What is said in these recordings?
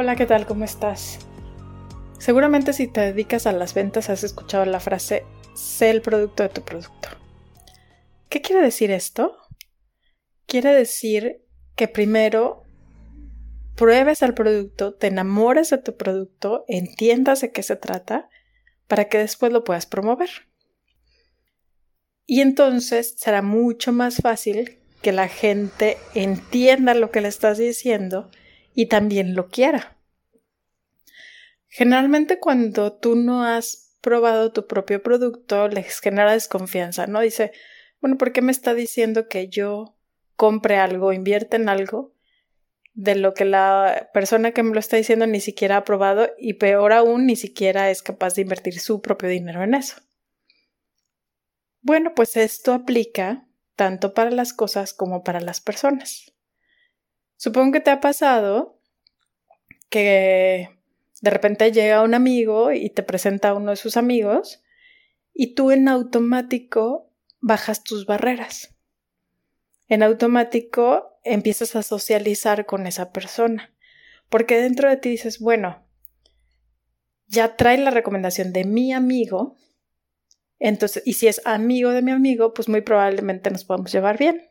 Hola, ¿qué tal? ¿Cómo estás? Seguramente si te dedicas a las ventas has escuchado la frase sé el producto de tu producto. ¿Qué quiere decir esto? Quiere decir que primero pruebes el producto, te enamores de tu producto, entiendas de qué se trata, para que después lo puedas promover. Y entonces será mucho más fácil que la gente entienda lo que le estás diciendo y también lo quiera. Generalmente cuando tú no has probado tu propio producto, les genera desconfianza, ¿no? Dice, bueno, ¿por qué me está diciendo que yo compre algo, invierte en algo de lo que la persona que me lo está diciendo ni siquiera ha probado y peor aún, ni siquiera es capaz de invertir su propio dinero en eso? Bueno, pues esto aplica tanto para las cosas como para las personas. Supongo que te ha pasado que de repente llega un amigo y te presenta a uno de sus amigos y tú en automático bajas tus barreras. En automático empiezas a socializar con esa persona, porque dentro de ti dices, bueno, ya trae la recomendación de mi amigo, entonces, y si es amigo de mi amigo, pues muy probablemente nos podamos llevar bien.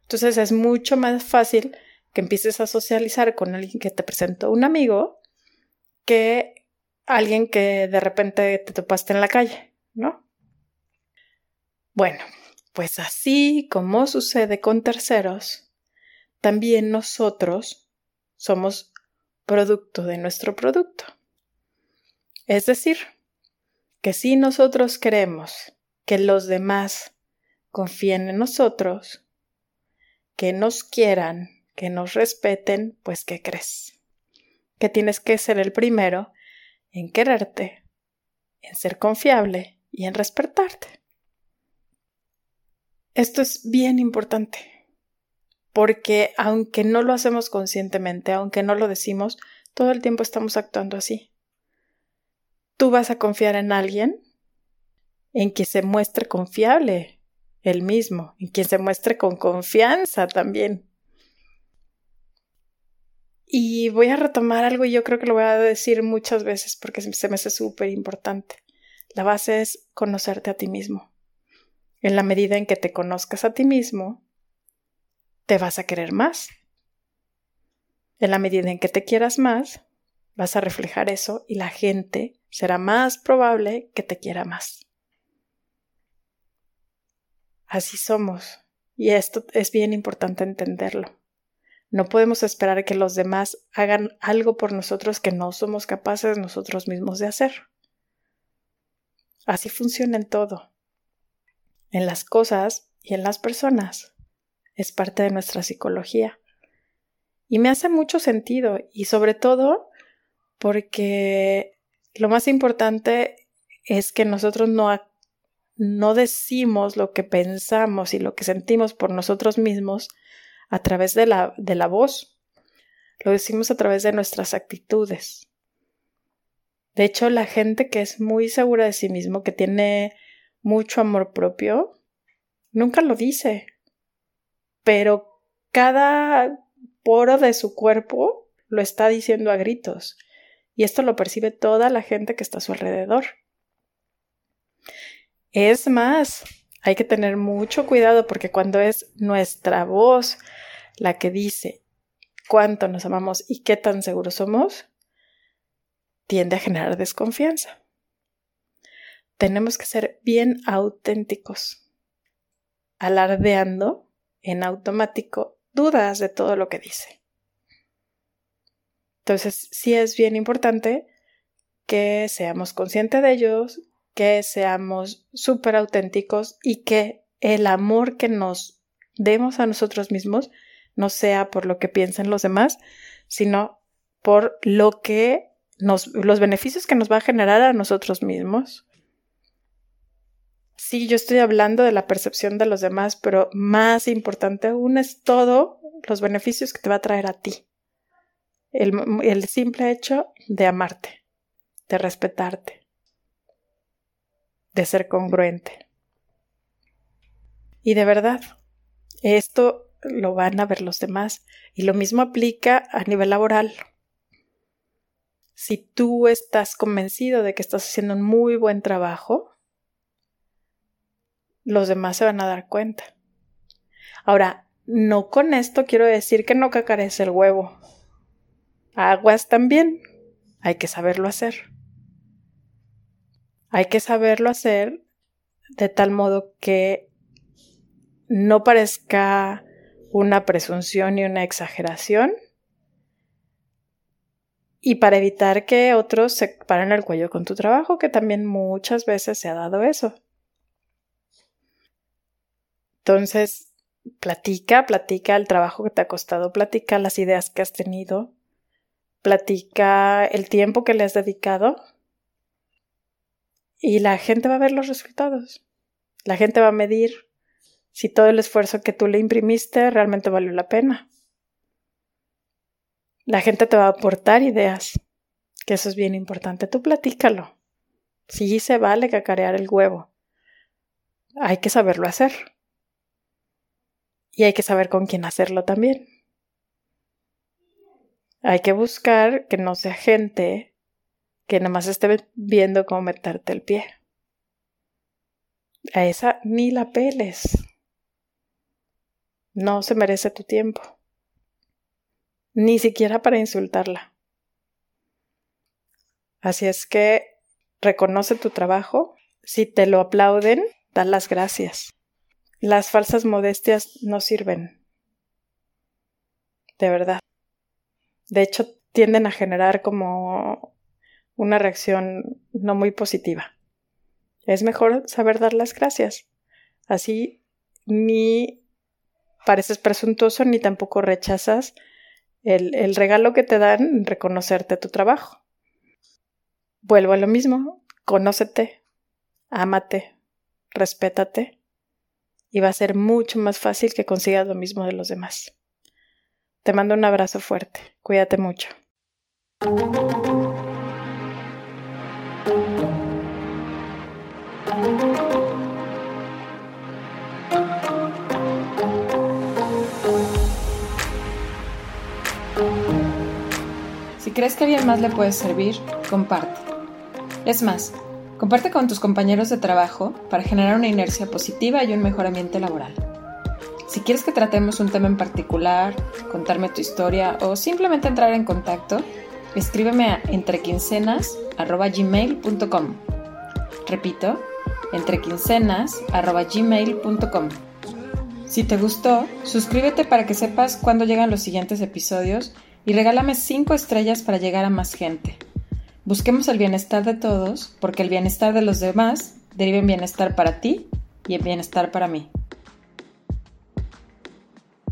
Entonces es mucho más fácil que empieces a socializar con alguien que te presentó un amigo que alguien que de repente te topaste en la calle, ¿no? Bueno, pues así como sucede con terceros, también nosotros somos producto de nuestro producto. Es decir, que si nosotros queremos que los demás confíen en nosotros, que nos quieran, que nos respeten, pues ¿qué crees? Que tienes que ser el primero en quererte, en ser confiable y en respetarte. Esto es bien importante, porque aunque no lo hacemos conscientemente, aunque no lo decimos, todo el tiempo estamos actuando así tú vas a confiar en alguien en que se muestre confiable él mismo, en quien se muestre con confianza también. Y voy a retomar algo y yo creo que lo voy a decir muchas veces porque se me hace súper importante. La base es conocerte a ti mismo. En la medida en que te conozcas a ti mismo, te vas a querer más. En la medida en que te quieras más, vas a reflejar eso y la gente será más probable que te quiera más. Así somos, y esto es bien importante entenderlo. No podemos esperar que los demás hagan algo por nosotros que no somos capaces nosotros mismos de hacer. Así funciona en todo, en las cosas y en las personas. Es parte de nuestra psicología. Y me hace mucho sentido, y sobre todo porque lo más importante es que nosotros no, no decimos lo que pensamos y lo que sentimos por nosotros mismos a través de la, de la voz, lo decimos a través de nuestras actitudes. De hecho, la gente que es muy segura de sí mismo, que tiene mucho amor propio, nunca lo dice, pero cada poro de su cuerpo lo está diciendo a gritos y esto lo percibe toda la gente que está a su alrededor. Es más, hay que tener mucho cuidado porque cuando es nuestra voz la que dice cuánto nos amamos y qué tan seguros somos, tiende a generar desconfianza. Tenemos que ser bien auténticos, alardeando en automático dudas de todo lo que dice. Entonces, sí es bien importante que seamos conscientes de ellos, que seamos súper auténticos y que el amor que nos demos a nosotros mismos no sea por lo que piensen los demás, sino por lo que nos, los beneficios que nos va a generar a nosotros mismos. Sí, yo estoy hablando de la percepción de los demás, pero más importante aún es todo los beneficios que te va a traer a ti. El, el simple hecho de amarte, de respetarte, de ser congruente. Y de verdad, esto lo van a ver los demás. Y lo mismo aplica a nivel laboral. Si tú estás convencido de que estás haciendo un muy buen trabajo, los demás se van a dar cuenta. Ahora, no con esto quiero decir que no cacarees el huevo. Aguas también. Hay que saberlo hacer. Hay que saberlo hacer de tal modo que no parezca una presunción y una exageración, y para evitar que otros se paren el cuello con tu trabajo, que también muchas veces se ha dado eso. Entonces, platica, platica el trabajo que te ha costado, platica las ideas que has tenido, platica el tiempo que le has dedicado y la gente va a ver los resultados. La gente va a medir si todo el esfuerzo que tú le imprimiste realmente valió la pena. La gente te va a aportar ideas, que eso es bien importante. Tú platícalo. Sí se vale cacarear el huevo. Hay que saberlo hacer. Y hay que saber con quién hacerlo también. Hay que buscar que no sea gente que nada más esté viendo cómo meterte el pie. A esa ni la peles. No se merece tu tiempo ni siquiera para insultarla. Así es que reconoce tu trabajo, si te lo aplauden, da las gracias. Las falsas modestias no sirven. De verdad. De hecho, tienden a generar como una reacción no muy positiva. Es mejor saber dar las gracias. Así ni pareces presuntuoso ni tampoco rechazas el, regalo que te dan, reconocerte tu trabajo. Vuelvo a lo mismo, conócete, ámate, respétate y va a ser mucho más fácil que consigas lo mismo de los demás. Te mando un abrazo fuerte, cuídate mucho. Crees que alguien más le puede servir, comparte. Es más, comparte con tus compañeros de trabajo para generar una inercia positiva y un mejor ambiente laboral. Si quieres que tratemos un tema en particular, contarme tu historia o simplemente entrar en contacto, escríbeme a entrequincenas.gmail.com. Repito, entrequincenas.gmail.com. Si te gustó, suscríbete para que sepas cuándo llegan los siguientes episodios y regálame 5 estrellas para llegar a más gente. Busquemos el bienestar de todos, porque el bienestar de los demás deriva en bienestar para ti y en bienestar para mí.